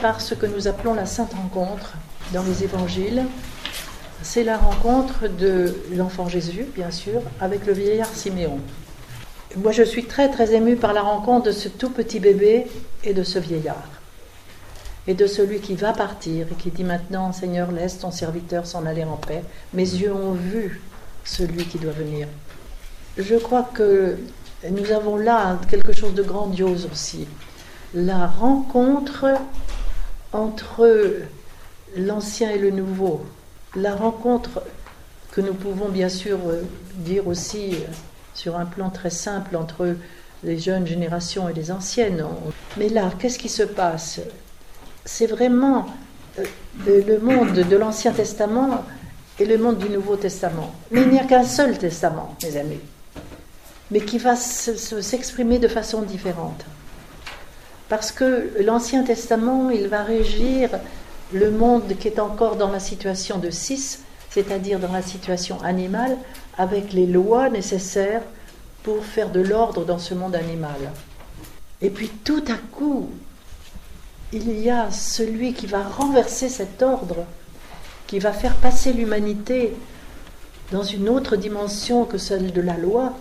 par ce que nous appelons la sainte rencontre dans les évangiles. C'est la rencontre de l'enfant Jésus, bien sûr, avec le vieillard Siméon. Moi, je suis très très émue par la rencontre de ce tout petit bébé et de ce vieillard. Et de celui qui va partir et qui dit maintenant, Seigneur, laisse ton serviteur s'en aller en paix. Mes yeux ont vu celui qui doit venir. Je crois que nous avons là quelque chose de grandiose aussi. La rencontre entre l'ancien et le nouveau. La rencontre que nous pouvons bien sûr dire aussi sur un plan très simple entre les jeunes générations et les anciennes. Mais là, qu'est-ce qui se passe? C'est vraiment euh, le monde de l'Ancien Testament et le monde du Nouveau Testament. Mais il n'y a qu'un seul testament, mes amis, mais qui va s'exprimer de façon différente. Parce que l'Ancien Testament, il va régir le monde qui est encore dans la situation de 6, c'est-à-dire dans la situation animale, avec les lois nécessaires pour faire de l'ordre dans ce monde animal. Et puis tout à coup, il y a celui qui va renverser cet ordre, qui va faire passer l'humanité dans une autre dimension que celle de la loi,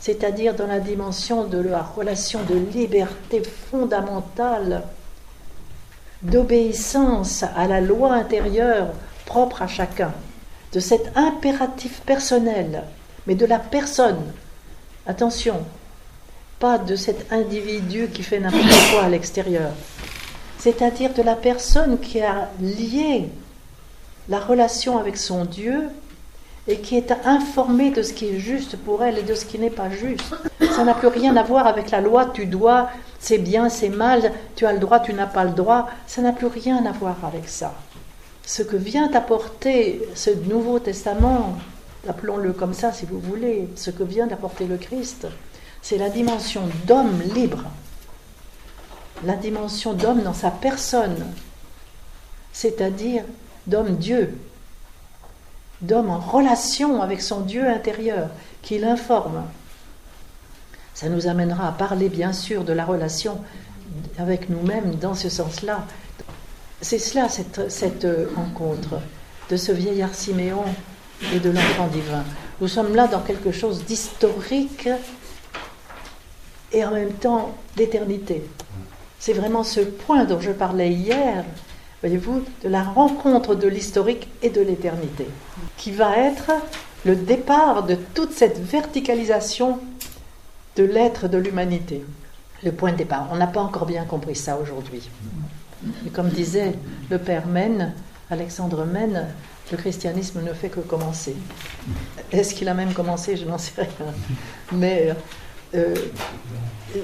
c'est-à-dire dans la dimension de la relation de liberté fondamentale, d'obéissance à la loi intérieure propre à chacun, de cet impératif personnel, mais de la personne. Attention, pas de cet individu qui fait n'importe quoi à l'extérieur, c'est-à-dire de la personne qui a lié la relation avec son Dieu et qui est informée de ce qui est juste pour elle et de ce qui n'est pas juste. Ça n'a plus rien à voir avec la loi, tu dois, c'est bien, c'est mal, tu as le droit, tu n'as pas le droit. Ça n'a plus rien à voir avec ça. Ce que vient apporter ce Nouveau Testament, appelons-le comme ça si vous voulez, ce que vient d'apporter le Christ, c'est la dimension d'homme libre, la dimension d'homme dans sa personne, c'est-à-dire d'homme Dieu, d'homme en relation avec son Dieu intérieur, qui l'informe. Ça nous amènera à parler bien sûr de la relation avec nous-mêmes dans ce sens-là. C'est cela, cette, cette, rencontre de ce vieillard Siméon et de l'enfant divin. Nous sommes là dans quelque chose d'historique et en même temps d'éternité. C'est vraiment ce point dont je parlais hier, voyez-vous, de la rencontre de l'historique et de l'éternité, qui va être le départ de toute cette verticalisation de l'être de l'humanité. Le point de départ. On n'a pas encore bien compris ça aujourd'hui. Et comme disait le père Mène, Alexandre Mène, le christianisme ne fait que commencer. Est-ce qu'il a même commencé Je n'en sais rien. Mais euh,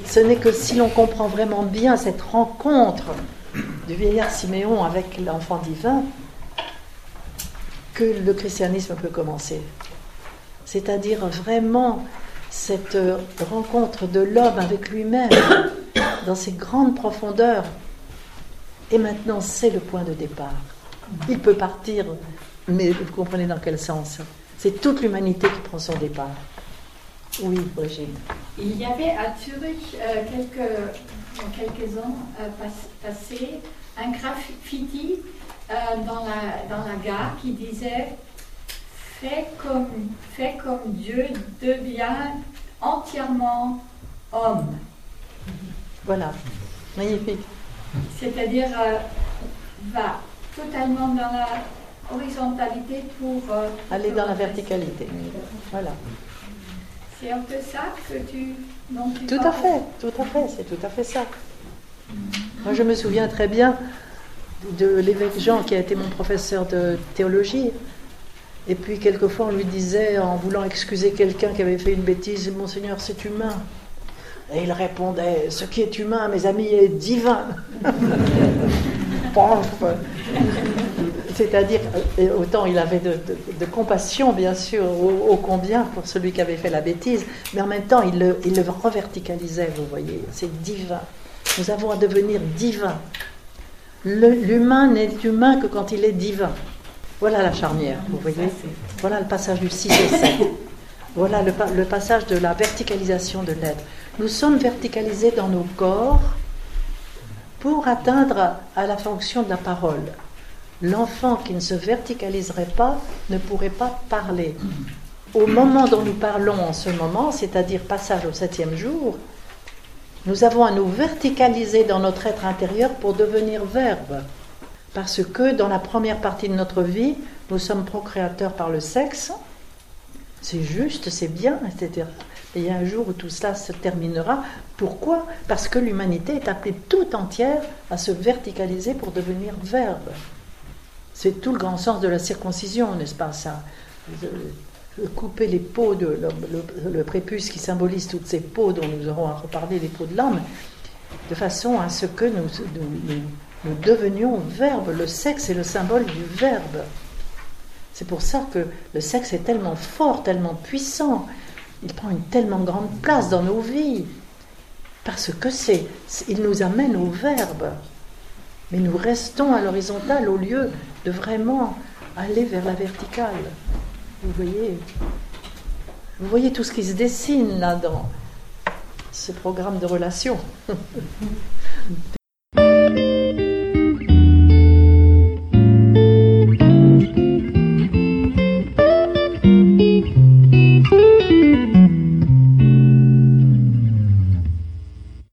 ce n'est que si l'on comprend vraiment bien cette rencontre du vieillard Siméon avec l'enfant divin que le christianisme peut commencer. C'est-à-dire vraiment cette rencontre de l'homme avec lui-même dans ses grandes profondeurs. Et maintenant, c'est le point de départ. Il peut partir, mais vous comprenez dans quel sens C'est toute l'humanité qui prend son départ. Oui, Brigitte. Il y avait à Zurich, euh, quelques, quelques ans euh, passés, un graffiti euh, dans, la, dans la gare qui disait Fais comme, fais comme Dieu devient entièrement homme. Voilà, magnifique. C'est-à-dire, va totalement dans la horizontalité pour... Aller dans la verticalité. Voilà. C'est un peu ça que tu. tout à fait, tout à fait, c'est tout à fait ça. Moi, je me souviens très bien de l'évêque Jean, qui a été mon professeur de théologie. Et puis, quelquefois, on lui disait, en voulant excuser quelqu'un qui avait fait une bêtise, Monseigneur, c'est humain. Et il répondait, ce qui est humain, mes amis, est divin. C'est-à-dire, euh, autant il avait de, compassion, bien sûr, au, combien pour celui qui avait fait la bêtise, mais en même temps, il le, il le reverticalisait, vous voyez. C'est divin. Nous avons à devenir divin. L'humain n'est humain que quand il est divin. Voilà la charnière, vous voyez. Voilà le passage du 6 et 7. Voilà le, le passage de la verticalisation de l'être. Nous sommes verticalisés dans nos corps pour atteindre à la fonction de la parole. L'enfant qui ne se verticaliserait pas ne pourrait pas parler. Au moment dont nous parlons en ce moment, c'est-à-dire passage au septième jour, nous avons à nous verticaliser dans notre être intérieur pour devenir verbe. Parce que dans la première partie de notre vie, nous sommes procréateurs par le sexe. C'est juste, c'est bien, etc. Et il y a un jour où tout cela se terminera. Pourquoi? Parce que l'humanité est appelée tout entière à se verticaliser pour devenir verbe. C'est tout le grand sens de la circoncision, n'est-ce pas ça couper les peaux, de, le, prépuce qui symbolise toutes ces peaux dont nous aurons à reparler, les peaux de l'âme, de façon à ce que nous, devenions verbe. Le sexe est le symbole du verbe. C'est pour ça que le sexe est tellement fort, tellement puissant. Il prend une tellement grande place dans nos vies. Parce que c'est, il nous amène au verbe. Mais nous restons à l'horizontale au lieu de vraiment aller vers la verticale. Vous voyez, vous voyez tout ce qui se dessine là dans ce programme de relations.